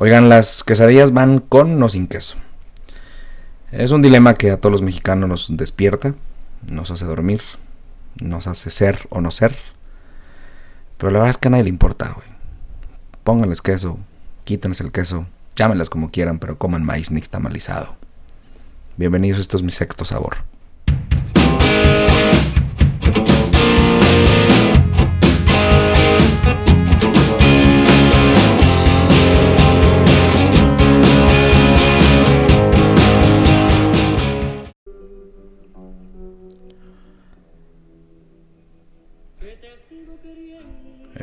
Oigan, las quesadillas van con o sin queso. Es un dilema que a todos los mexicanos nos despierta, nos hace dormir, nos hace ser o no ser. Pero la verdad es que a nadie le importa, güey. Pónganles queso, quítenles el queso, llámenlas como quieran, pero coman maíz nixtamalizado. Bienvenidos, esto es mi sexto sabor.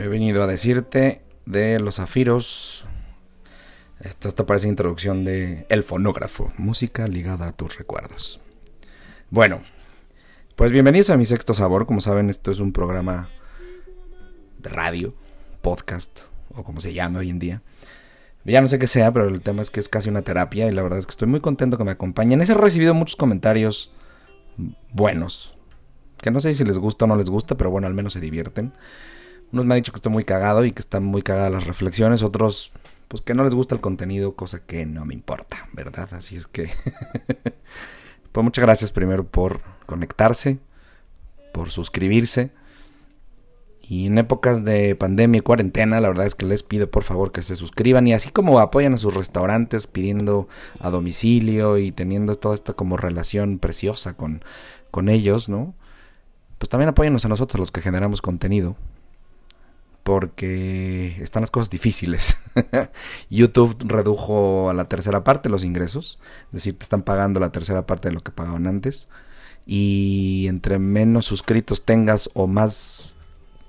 He venido a decirte de los zafiros. Esto, esta parece introducción de El Fonógrafo, música ligada a tus recuerdos. Bueno, pues bienvenidos a mi sexto sabor. Como saben, esto es un programa de radio, podcast, o como se llame hoy en día. Ya no sé qué sea, pero el tema es que es casi una terapia y la verdad es que estoy muy contento que me acompañen. He recibido muchos comentarios buenos. Que no sé si les gusta o no les gusta, pero bueno, al menos se divierten. Unos me han dicho que estoy muy cagado y que están muy cagadas las reflexiones, otros pues que no les gusta el contenido, cosa que no me importa, ¿verdad? Así es que pues muchas gracias primero por conectarse, por suscribirse. Y en épocas de pandemia y cuarentena, la verdad es que les pido por favor que se suscriban y así como apoyan a sus restaurantes pidiendo a domicilio y teniendo toda esta como relación preciosa con, con ellos, ¿no? Pues también apóyanos a nosotros los que generamos contenido porque están las cosas difíciles. YouTube redujo a la tercera parte los ingresos, es decir, te están pagando la tercera parte de lo que pagaban antes. Y entre menos suscritos tengas o más,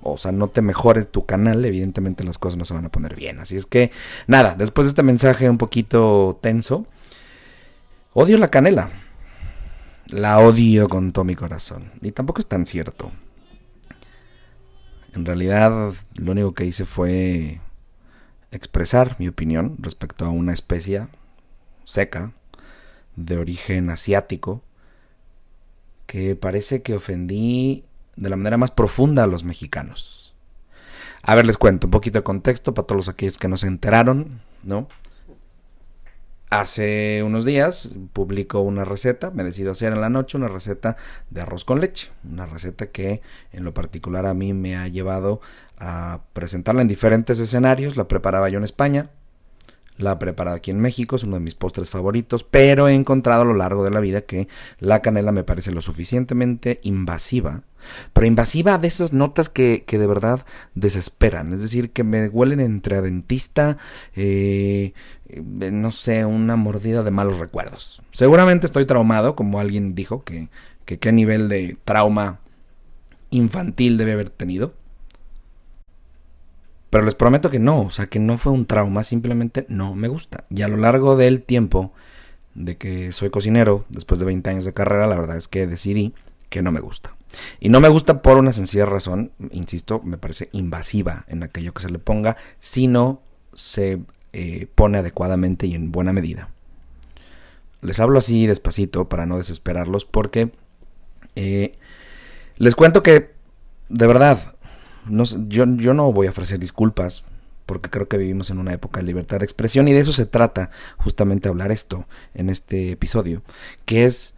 o sea, no te mejores tu canal, evidentemente las cosas no se van a poner bien. Así es que, nada, después de este mensaje un poquito tenso, odio la canela. La odio con todo mi corazón. Y tampoco es tan cierto. En realidad lo único que hice fue expresar mi opinión respecto a una especie seca de origen asiático que parece que ofendí de la manera más profunda a los mexicanos. A ver, les cuento un poquito de contexto para todos aquellos que no se enteraron, ¿no? Hace unos días publico una receta, me decido hacer en la noche una receta de arroz con leche, una receta que en lo particular a mí me ha llevado a presentarla en diferentes escenarios, la preparaba yo en España, la he preparado aquí en México, es uno de mis postres favoritos, pero he encontrado a lo largo de la vida que la canela me parece lo suficientemente invasiva, pero invasiva de esas notas que, que de verdad desesperan, es decir, que me huelen entre a dentista, eh, no sé, una mordida de malos recuerdos. Seguramente estoy traumado, como alguien dijo, que, que qué nivel de trauma infantil debe haber tenido. Pero les prometo que no, o sea, que no fue un trauma, simplemente no me gusta. Y a lo largo del tiempo de que soy cocinero, después de 20 años de carrera, la verdad es que decidí que no me gusta. Y no me gusta por una sencilla razón, insisto, me parece invasiva en aquello que se le ponga, si no se eh, pone adecuadamente y en buena medida. Les hablo así despacito para no desesperarlos porque eh, les cuento que, de verdad, no, yo, yo no voy a ofrecer disculpas porque creo que vivimos en una época de libertad de expresión y de eso se trata justamente hablar esto en este episodio, que es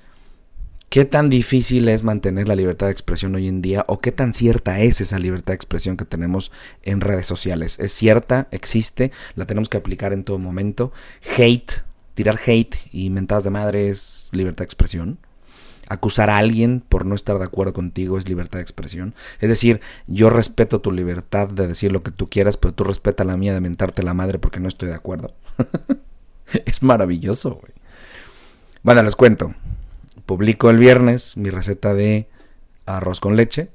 qué tan difícil es mantener la libertad de expresión hoy en día o qué tan cierta es esa libertad de expresión que tenemos en redes sociales. Es cierta, existe, la tenemos que aplicar en todo momento. Hate, tirar hate y mentadas de madre es libertad de expresión acusar a alguien por no estar de acuerdo contigo es libertad de expresión. Es decir, yo respeto tu libertad de decir lo que tú quieras, pero tú respeta la mía de mentarte la madre porque no estoy de acuerdo. es maravilloso, güey. Bueno, les cuento. Publico el viernes mi receta de arroz con leche.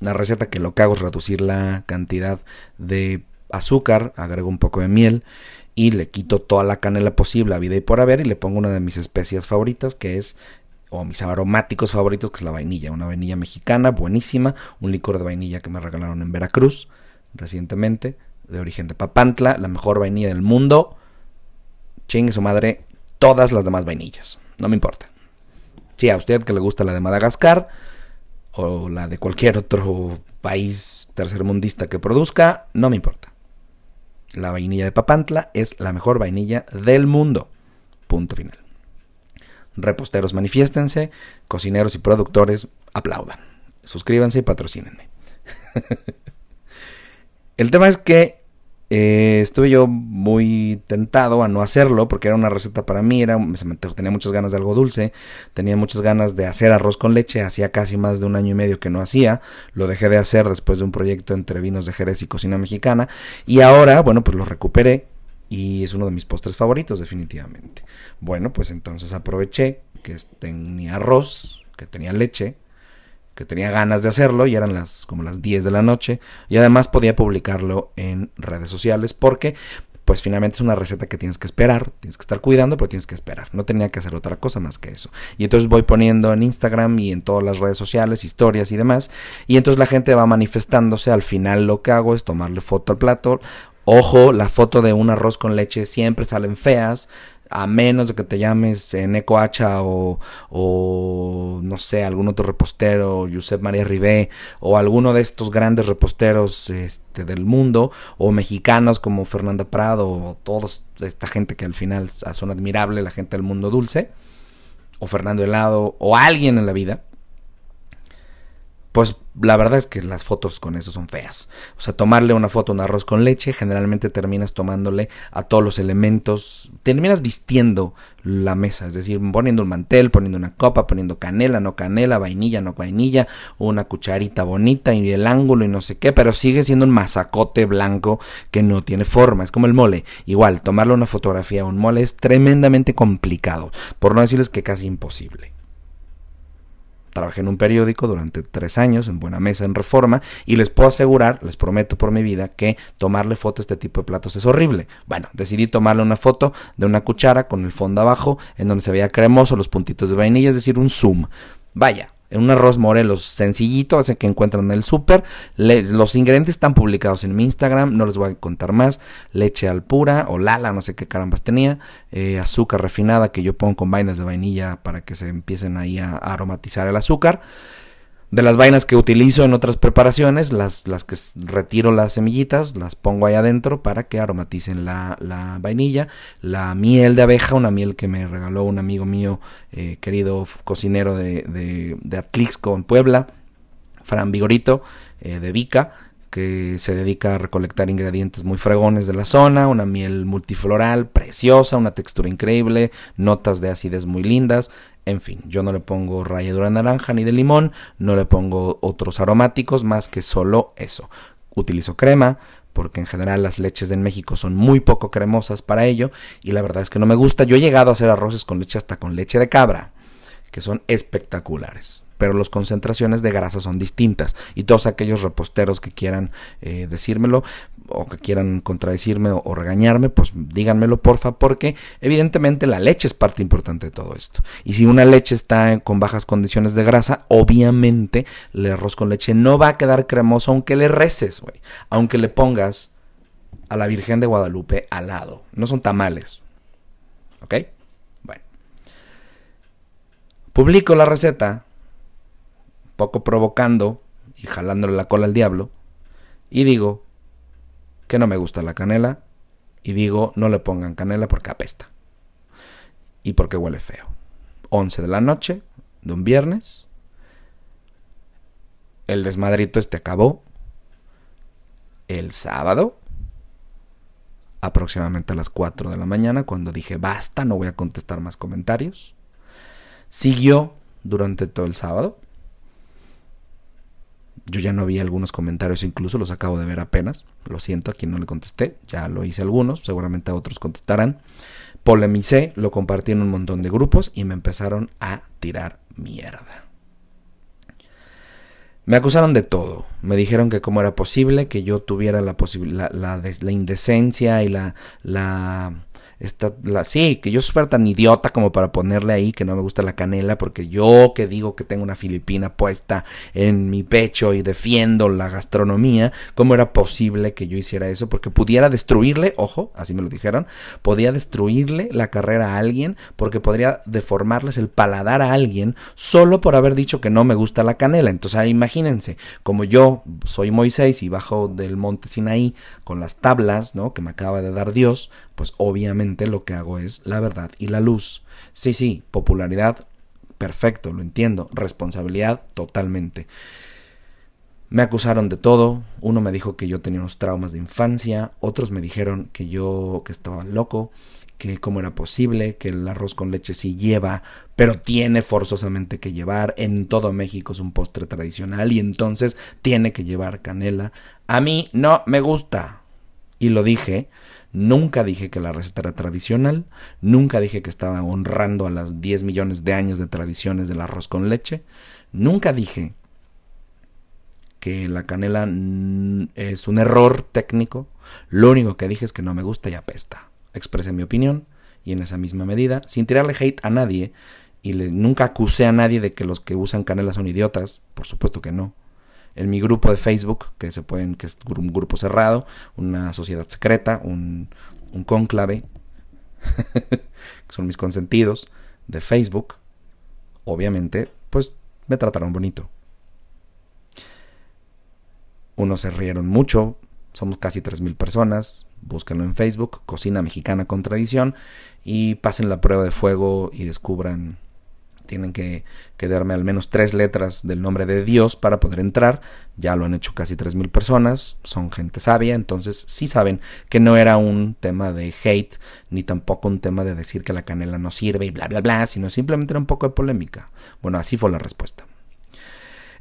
Una receta que lo que hago es reducir la cantidad de azúcar, agrego un poco de miel y le quito toda la canela posible a vida y por haber y le pongo una de mis especias favoritas que es o mis aromáticos favoritos, que es la vainilla, una vainilla mexicana buenísima, un licor de vainilla que me regalaron en Veracruz recientemente, de origen de Papantla, la mejor vainilla del mundo. Chingue su madre todas las demás vainillas, no me importa. Si a usted que le gusta la de Madagascar o la de cualquier otro país tercermundista que produzca, no me importa. La vainilla de Papantla es la mejor vainilla del mundo. Punto final. Reposteros manifiéstense, cocineros y productores aplaudan. Suscríbanse y patrocínenme. El tema es que eh, estuve yo muy tentado a no hacerlo porque era una receta para mí, era, tenía muchas ganas de algo dulce, tenía muchas ganas de hacer arroz con leche, hacía casi más de un año y medio que no hacía, lo dejé de hacer después de un proyecto entre vinos de Jerez y cocina mexicana y ahora, bueno, pues lo recuperé y es uno de mis postres favoritos definitivamente. Bueno, pues entonces aproveché que tenía arroz, que tenía leche, que tenía ganas de hacerlo y eran las como las 10 de la noche y además podía publicarlo en redes sociales porque pues finalmente es una receta que tienes que esperar, tienes que estar cuidando, pero tienes que esperar. No tenía que hacer otra cosa más que eso. Y entonces voy poniendo en Instagram y en todas las redes sociales historias y demás. Y entonces la gente va manifestándose. Al final lo que hago es tomarle foto al plato. Ojo, la foto de un arroz con leche siempre salen feas a menos de que te llames Neko Hacha o, o, no sé, algún otro repostero, Josep María Ribé, o alguno de estos grandes reposteros este, del mundo, o mexicanos como Fernanda Prado, o toda esta gente que al final son admirable, la gente del mundo dulce, o Fernando Helado, o alguien en la vida, pues la verdad es que las fotos con eso son feas. O sea, tomarle una foto a un arroz con leche, generalmente terminas tomándole a todos los elementos, terminas vistiendo la mesa, es decir, poniendo un mantel, poniendo una copa, poniendo canela, no canela, vainilla, no vainilla, una cucharita bonita y el ángulo y no sé qué, pero sigue siendo un masacote blanco que no tiene forma, es como el mole. Igual, tomarle una fotografía a un mole es tremendamente complicado, por no decirles que casi imposible. Trabajé en un periódico durante tres años, en Buena Mesa, en Reforma, y les puedo asegurar, les prometo por mi vida, que tomarle foto a este tipo de platos es horrible. Bueno, decidí tomarle una foto de una cuchara con el fondo abajo, en donde se veía cremoso los puntitos de vainilla, es decir, un zoom. Vaya, un arroz morelos sencillito, ese que encuentran en el súper. Los ingredientes están publicados en mi Instagram, no les voy a contar más. Leche al pura o lala, no sé qué carambas tenía. Eh, azúcar refinada que yo pongo con vainas de vainilla para que se empiecen ahí a aromatizar el azúcar de las vainas que utilizo en otras preparaciones, las, las que retiro las semillitas, las pongo ahí adentro para que aromaticen la, la vainilla. La miel de abeja, una miel que me regaló un amigo mío, eh, querido cocinero de, de, de Atlixco en Puebla, Fran Vigorito, eh, de Vica que se dedica a recolectar ingredientes muy fregones de la zona, una miel multifloral preciosa, una textura increíble, notas de acidez muy lindas, en fin, yo no le pongo ralladura de naranja ni de limón, no le pongo otros aromáticos más que solo eso. Utilizo crema, porque en general las leches de México son muy poco cremosas para ello, y la verdad es que no me gusta. Yo he llegado a hacer arroces con leche hasta con leche de cabra, que son espectaculares pero las concentraciones de grasa son distintas. Y todos aquellos reposteros que quieran eh, decírmelo o que quieran contradecirme o, regañarme, pues díganmelo porfa, porque evidentemente la leche es parte importante de todo esto. Y si una leche está con bajas condiciones de grasa, obviamente el arroz con leche no va a quedar cremoso aunque le reces, güey. Aunque le pongas a la Virgen de Guadalupe al lado. No son tamales. ¿Ok? Publico la receta poco provocando y jalándole la cola al diablo, y digo que no me gusta la canela, y digo no le pongan canela porque apesta, y porque huele feo. 11 de la noche de un viernes, el desmadrito este acabó, el sábado, aproximadamente a las 4 de la mañana, cuando dije basta, no voy a contestar más comentarios. Siguió durante todo el sábado. Yo ya no vi algunos comentarios, incluso los acabo de ver apenas. Lo siento a quien no le contesté. Ya lo hice algunos, seguramente a otros contestarán. Polemicé, lo compartí en un montón de grupos y me empezaron a tirar mierda. Me acusaron de todo. Me dijeron que cómo era posible que yo tuviera la, la, la, la indecencia y la, la Está la, sí, que yo fuera tan idiota como para ponerle ahí que no me gusta la canela, porque yo que digo que tengo una filipina puesta en mi pecho y defiendo la gastronomía, ¿cómo era posible que yo hiciera eso? Porque pudiera destruirle, ojo, así me lo dijeron, podía destruirle la carrera a alguien, porque podría deformarles el paladar a alguien solo por haber dicho que no me gusta la canela. Entonces, imagínense, como yo soy Moisés y bajo del monte Sinaí con las tablas, ¿no? Que me acaba de dar Dios, pues obviamente lo que hago es la verdad y la luz. Sí, sí, popularidad, perfecto, lo entiendo. Responsabilidad, totalmente. Me acusaron de todo. Uno me dijo que yo tenía unos traumas de infancia. Otros me dijeron que yo que estaba loco. Que cómo era posible. Que el arroz con leche sí lleva. Pero tiene forzosamente que llevar. En todo México es un postre tradicional. Y entonces tiene que llevar canela. A mí no me gusta. Y lo dije Nunca dije que la receta era tradicional, nunca dije que estaba honrando a las 10 millones de años de tradiciones del arroz con leche, nunca dije que la canela es un error técnico, lo único que dije es que no me gusta y apesta. Expresé mi opinión y en esa misma medida, sin tirarle hate a nadie, y nunca acusé a nadie de que los que usan canela son idiotas, por supuesto que no en mi grupo de Facebook, que se pueden, que es un grupo cerrado, una sociedad secreta, un, un conclave, que son mis consentidos de Facebook, obviamente, pues me trataron bonito. Unos se rieron mucho, somos casi 3.000 personas, búsquenlo en Facebook, Cocina Mexicana con Tradición, y pasen la prueba de fuego y descubran tienen que, darme al menos tres letras del nombre de Dios para poder entrar. Ya lo han hecho casi tres mil personas, son gente sabia, entonces sí saben que no era un tema de hate, ni tampoco un tema de decir que la canela no sirve y bla, bla, bla, sino simplemente era un poco de polémica. Bueno, así fue la respuesta.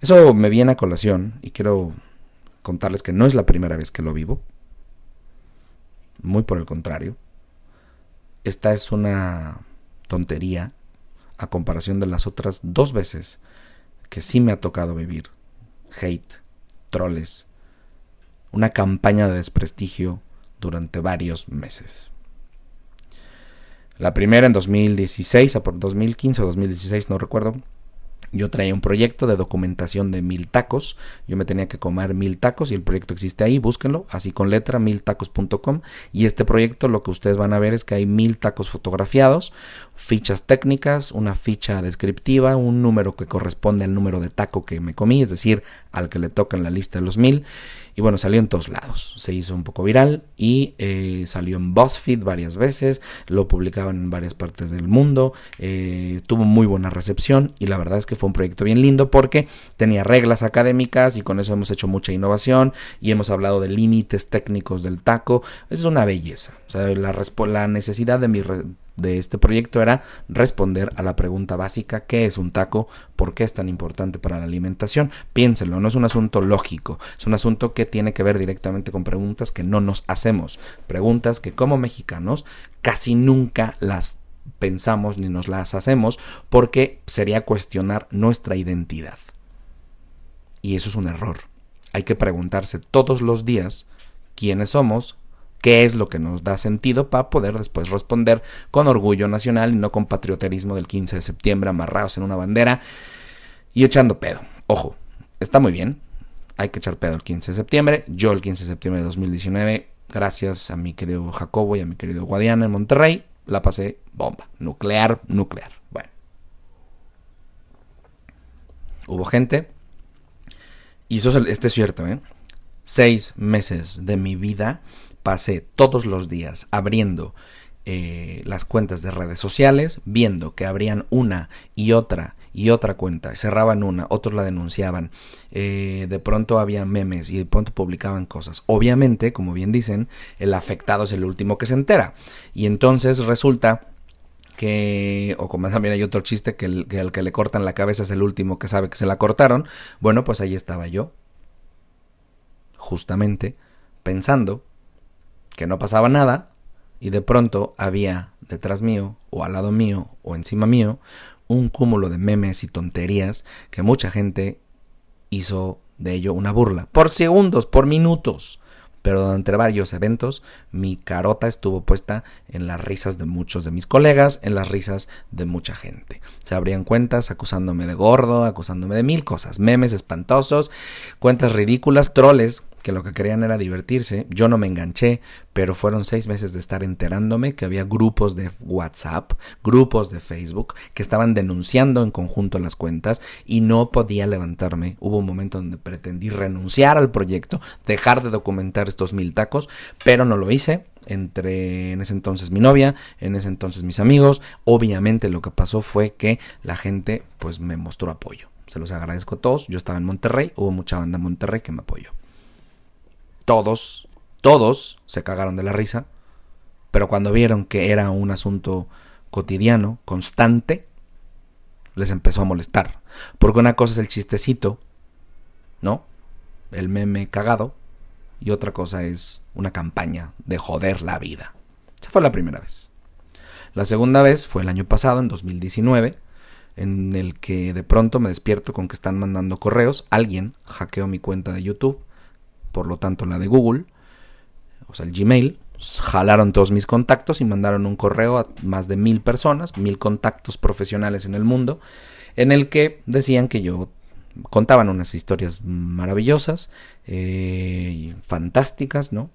Eso me viene a colación y quiero contarles que no es la primera vez que lo vivo. Muy por el contrario. Esta es una tontería a comparación de las otras dos veces que sí me ha tocado vivir. Hate, troles, una campaña de desprestigio durante varios meses. La primera en 2016, a por 2015 o 2016, no recuerdo, yo traía un proyecto de documentación de mil tacos. Yo me tenía que comer mil tacos y el proyecto existe ahí, búsquenlo, así con letra, miltacos.com. Y este proyecto lo que ustedes van a ver es que hay mil tacos fotografiados, fichas técnicas, una ficha descriptiva, un número que corresponde al número de taco que me comí, es decir, al que le toca en la lista de los mil. Y bueno, salió en todos lados. Se hizo un poco viral y eh, salió en BuzzFeed varias veces. Lo publicaban en varias partes del mundo. Eh, tuvo muy buena recepción y la verdad es que fue un proyecto bien lindo porque tenía reglas académicas y con eso hemos hecho mucha innovación y hemos hablado de límites técnicos del taco. Es una belleza. O sea, la, la necesidad de mi de este proyecto era responder a la pregunta básica, ¿qué es un taco? ¿Por qué es tan importante para la alimentación? Piénsenlo, no es un asunto lógico, es un asunto que tiene que ver directamente con preguntas que no nos hacemos, preguntas que como mexicanos casi nunca las pensamos ni nos las hacemos porque sería cuestionar nuestra identidad. Y eso es un error. Hay que preguntarse todos los días quiénes somos, qué es lo que nos da sentido para poder después responder con orgullo nacional y no con patrioterismo del 15 de septiembre amarrados en una bandera y echando pedo. Ojo, está muy bien, hay que echar pedo el 15 de septiembre. Yo el 15 de septiembre de 2019, gracias a mi querido Jacobo y a mi querido Guadiana en Monterrey, la pasé bomba. Nuclear, nuclear. Bueno. Hubo gente. Y eso es, este es cierto, ¿eh? Seis meses de mi vida pasé todos los días abriendo eh, las cuentas de redes sociales, viendo que abrían una y otra y otra cuenta, cerraban una, otros la denunciaban, eh, de pronto había memes y de pronto publicaban cosas. Obviamente, como bien dicen, el afectado es el último que se entera. Y entonces resulta que, o como también hay otro chiste, que el, que el que le cortan la cabeza es el último que sabe que se la cortaron. Bueno, pues ahí estaba yo, justamente, pensando que no pasaba nada y de pronto había detrás mío o al lado mío o encima mío un cúmulo de memes y tonterías que mucha gente hizo de ello una burla. Por segundos, por minutos. pero durante varios eventos mi carota estuvo puesta en las risas de muchos de mis colegas, en las risas de mucha gente. Se abrían cuentas acusándome de gordo, acusándome de mil cosas, memes espantosos, cuentas ridículas, troles que lo que querían era divertirse. Yo no me enganché, pero fueron seis meses de estar enterándome que había grupos de WhatsApp, grupos de Facebook, que estaban denunciando en conjunto las cuentas y no podía levantarme. Hubo un momento donde pretendí renunciar al proyecto, dejar de documentar estos mil tacos, pero no lo hice entre en ese entonces mi novia, en ese entonces mis amigos. Obviamente lo que pasó fue que la gente pues me mostró apoyo. Se los agradezco a todos. Yo estaba en Monterrey, hubo mucha banda en Monterrey que me apoyó todos, todos se cagaron de la risa, pero cuando vieron que era un asunto cotidiano, constante, les empezó a molestar. Porque una cosa es el chistecito, ¿no? El meme cagado, y otra cosa es una campaña de joder la vida. Esa fue la primera vez. La segunda vez fue el año pasado, en 2019, en el que de pronto me despierto con que están mandando correos. Alguien hackeó mi cuenta de YouTube por lo tanto la de Google, o sea, el Gmail, jalaron todos mis contactos y mandaron un correo a más de mil personas, mil contactos profesionales en el mundo, en el que decían que yo contaban unas historias maravillosas, eh, fantásticas, ¿no?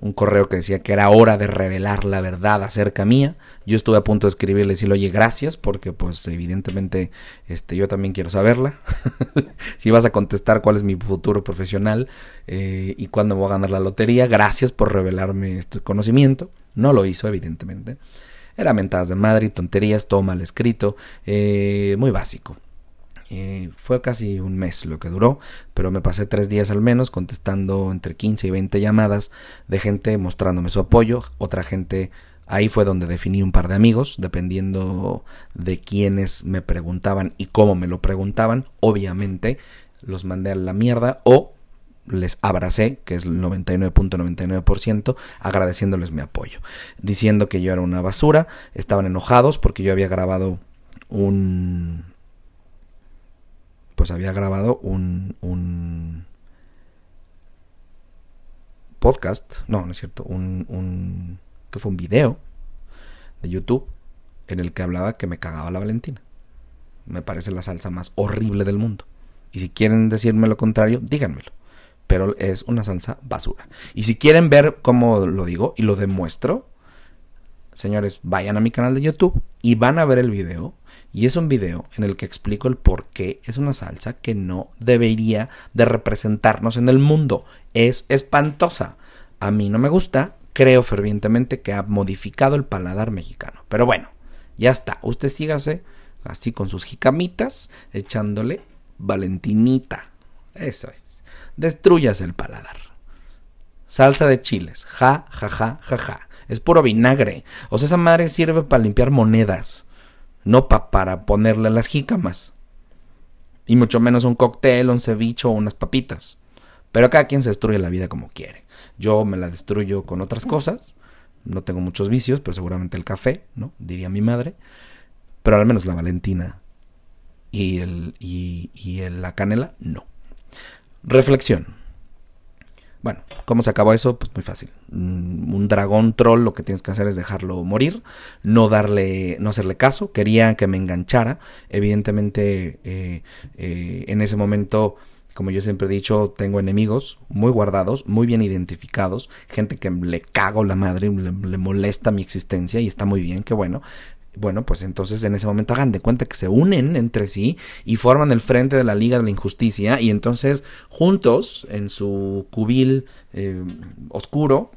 Un correo que decía que era hora de revelar la verdad acerca mía. Yo estuve a punto de escribirle y decirle, oye, gracias, porque pues evidentemente este, yo también quiero saberla. si vas a contestar cuál es mi futuro profesional eh, y cuándo voy a ganar la lotería, gracias por revelarme este conocimiento. No lo hizo, evidentemente. Era mentadas de madre tonterías, todo mal escrito, eh, muy básico. Eh, fue casi un mes lo que duró, pero me pasé tres días al menos contestando entre 15 y 20 llamadas de gente mostrándome su apoyo, otra gente Ahí fue donde definí un par de amigos, dependiendo de quiénes me preguntaban y cómo me lo preguntaban. Obviamente los mandé a la mierda o les abracé, que es el 99.99%, agradeciéndoles mi apoyo, diciendo que yo era una basura, estaban enojados porque yo había grabado un pues había grabado un, un podcast, no, no es cierto, un, un, que fue un video de YouTube en el que hablaba que me cagaba la Valentina. Me parece la salsa más horrible del mundo. Y si quieren decirme lo contrario, díganmelo. Pero es una salsa basura. Y si quieren ver cómo lo digo y lo demuestro, señores, vayan a mi canal de YouTube y van a ver el video. Y es un video en el que explico el por qué es una salsa que no debería de representarnos en el mundo. Es espantosa. A mí no me gusta. Creo fervientemente que ha modificado el paladar mexicano. Pero bueno, ya está. Usted sígase así con sus jicamitas, echándole valentinita. Eso es. Destruyas el paladar. Salsa de chiles. Ja, ja, ja, ja, ja. Es puro vinagre. O sea, esa madre sirve para limpiar monedas. No para ponerle las jícamas. Y mucho menos un cóctel, un ceviche o unas papitas. Pero cada quien se destruye la vida como quiere. Yo me la destruyo con otras cosas. No tengo muchos vicios, pero seguramente el café, ¿no? Diría mi madre. Pero al menos la Valentina y, el, y, y la canela, no. Reflexión. Bueno, ¿cómo se acabó eso? Pues muy fácil. Mm, un dragón troll lo que tienes que hacer es dejarlo morir, no darle, no hacerle caso. Quería que me enganchara. Evidentemente, eh, eh, en ese momento, como yo siempre he dicho, tengo enemigos muy guardados, muy bien identificados, gente que le cago la madre, le, le molesta mi existencia y está muy bien, que bueno. Bueno, pues entonces en ese momento hagan de cuenta que se unen entre sí y forman el frente de la Liga de la Injusticia y entonces juntos en su cubil eh, oscuro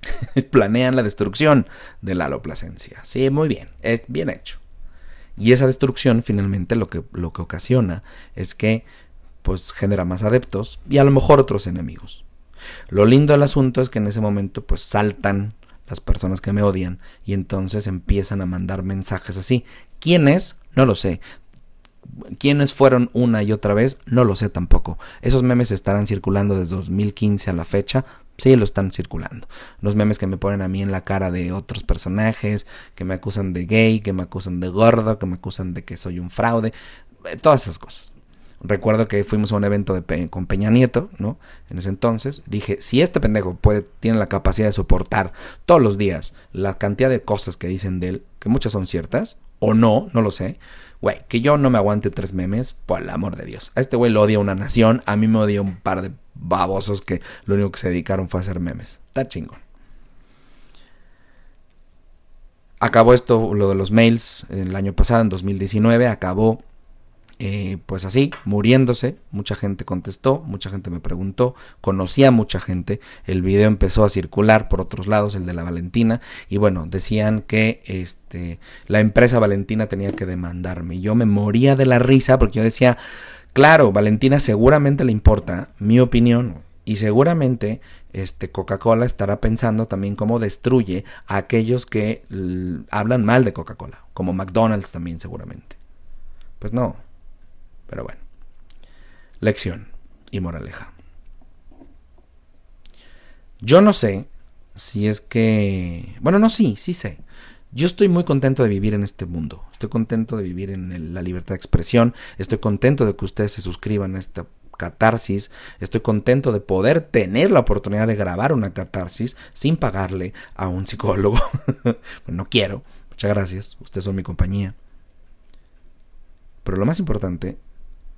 planean la destrucción de la aloplacencia. Sí, muy bien, es bien hecho. Y esa destrucción finalmente lo que, lo que ocasiona es que pues genera más adeptos y a lo mejor otros enemigos. Lo lindo del asunto es que en ese momento pues saltan las personas que me odian, y entonces empiezan a mandar mensajes así. ¿Quiénes? No lo sé. ¿Quiénes fueron una y otra vez? No lo sé tampoco. Esos memes estarán circulando desde 2015 a la fecha. Sí, lo están circulando. Los memes que me ponen a mí en la cara de otros personajes, que me acusan de gay, que me acusan de gordo, que me acusan de que soy un fraude, eh, todas esas cosas. Recuerdo que fuimos a un evento de con Peña Nieto, ¿no? En ese entonces dije, si este pendejo tiene la capacidad de soportar todos los días la cantidad de cosas que dicen de él, que muchas son ciertas, o no, no lo sé, güey, que yo no me aguante tres memes, por el amor de Dios. A este güey lo odia una nación, a mí me odia un par de babosos que lo único que se dedicaron fue a hacer memes. Está chingón. Acabó esto, lo de los mails, el año pasado, en 2019, acabó eh, pues así, muriéndose. Mucha gente contestó, mucha gente me preguntó, conocía a mucha gente. El video empezó a circular por otros lados, el de la Valentina, y bueno, decían que este, la empresa Valentina tenía que demandarme. Yo me moría de la risa porque yo decía, claro, Valentina seguramente le importa mi opinión. Y seguramente este, Coca-Cola estará pensando también cómo destruye a aquellos que hablan mal de Coca-Cola, como McDonald's también seguramente. Pues no. Pero bueno. Lección y moraleja. Yo no sé si es que... Bueno, no, sí, sí sé. Yo estoy muy contento de vivir en este mundo. Estoy contento de vivir en la libertad de expresión. Estoy contento de que ustedes se suscriban a esta catarsis. Estoy contento de poder tener la oportunidad de grabar una catarsis sin pagarle a un psicólogo. no quiero. Muchas gracias. Ustedes son mi compañía. Pero lo más importante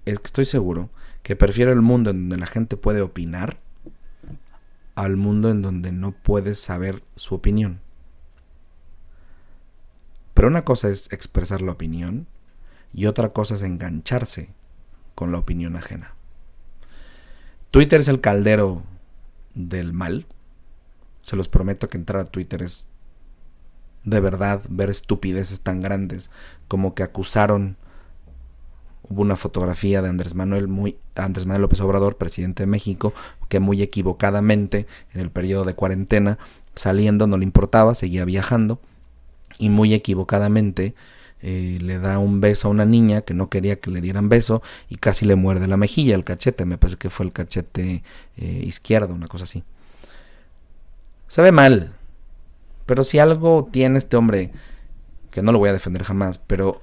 es que estoy seguro que prefiero el mundo en donde la gente puede opinar al mundo en donde no puedes saber su opinión. Pero una cosa es expresar la opinión y otra cosa es engancharse con la opinión ajena. Twitter es el caldero del mal. Se los prometo que entrar a Twitter es de verdad ver estupideces tan grandes como que acusaron hubo una fotografía de Andrés Manuel muy Andrés Manuel López Obrador, presidente de México, que muy equivocadamente en el periodo de cuarentena saliendo no le importaba, seguía viajando y muy equivocadamente eh, le da un beso a una niña que no quería que le dieran beso y casi le muerde la mejilla, el cachete, me parece que fue el cachete eh, izquierdo, una cosa así. Se ve mal, pero si algo tiene este hombre, que no lo voy a defender jamás, pero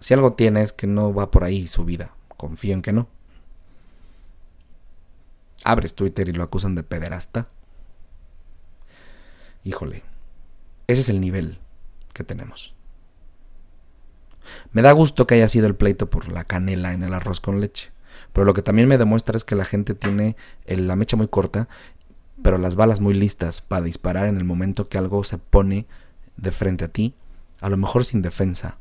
si algo tiene es que no va por ahí su vida, confío en que no. Abres Twitter y lo acusan de pederasta. Híjole, ese es el nivel que tenemos. Me da gusto que haya sido el pleito por la canela en el arroz con leche. Pero lo que también me demuestra es que la gente tiene la mecha muy corta, pero las balas muy listas para disparar en el momento que algo se pone de frente a ti, a lo mejor sin defensa,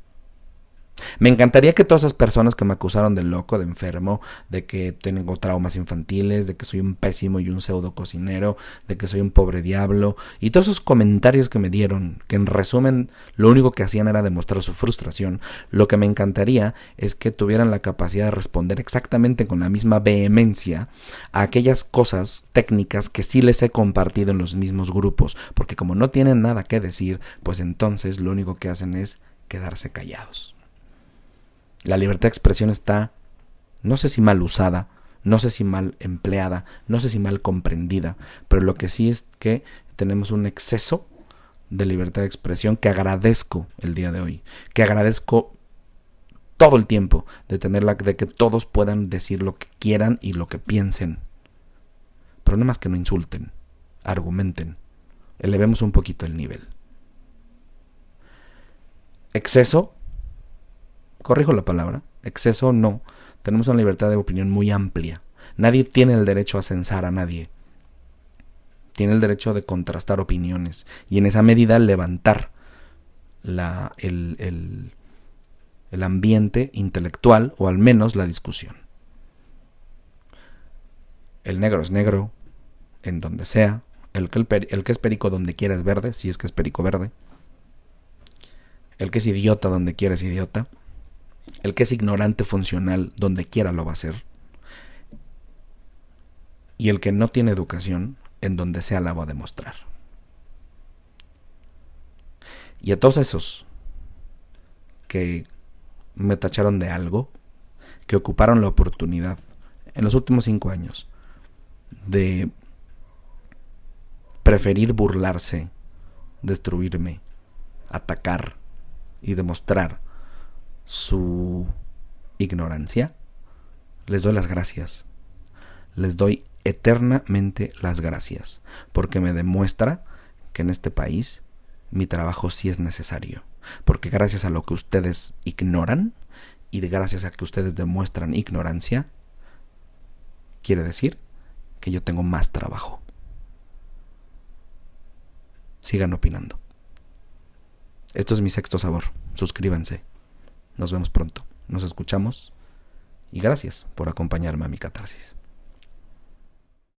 me encantaría que todas esas personas que me acusaron de loco, de enfermo, de que tengo traumas infantiles, de que soy un pésimo y un pseudo cocinero, de que soy un pobre diablo, y todos esos comentarios que me dieron, que en resumen lo único que hacían era demostrar su frustración, lo que me encantaría es que tuvieran la capacidad de responder exactamente con la misma vehemencia a aquellas cosas técnicas que sí les he compartido en los mismos grupos, porque como no tienen nada que decir, pues entonces lo único que hacen es quedarse callados. La libertad de expresión está, no sé si mal usada, no sé si mal empleada, no sé si mal comprendida, pero lo que sí es que tenemos un exceso de libertad de expresión que agradezco el día de hoy, que agradezco todo el tiempo de tenerla, de que todos puedan decir lo que quieran y lo que piensen. Pero no más que no insulten, argumenten, elevemos un poquito el nivel. Exceso corrijo la palabra, exceso no, tenemos una libertad de opinión muy amplia. Nadie tiene el derecho a censar a nadie. Tiene el derecho de contrastar opiniones y en esa medida levantar la, el, el, el ambiente intelectual o al menos la discusión. El negro es negro en donde sea. El que, el, el que es perico donde quiera es verde, si es que es perico verde. El que es idiota donde quiera es idiota. El que es ignorante funcional donde quiera lo va a hacer. Y el que no tiene educación en donde sea la va a demostrar. Y a todos esos que me tacharon de algo, que ocuparon la oportunidad en los últimos cinco años de preferir burlarse, destruirme, atacar y demostrar su ignorancia, les doy las gracias. Les doy eternamente las gracias, porque me demuestra que en este país mi trabajo sí es necesario, porque gracias a lo que ustedes ignoran y de gracias a que ustedes demuestran ignorancia, quiere decir que yo tengo más trabajo. Sigan opinando. Esto es mi sexto sabor. Suscríbanse. Nos vemos pronto. Nos escuchamos. Y gracias por acompañarme a mi catarsis.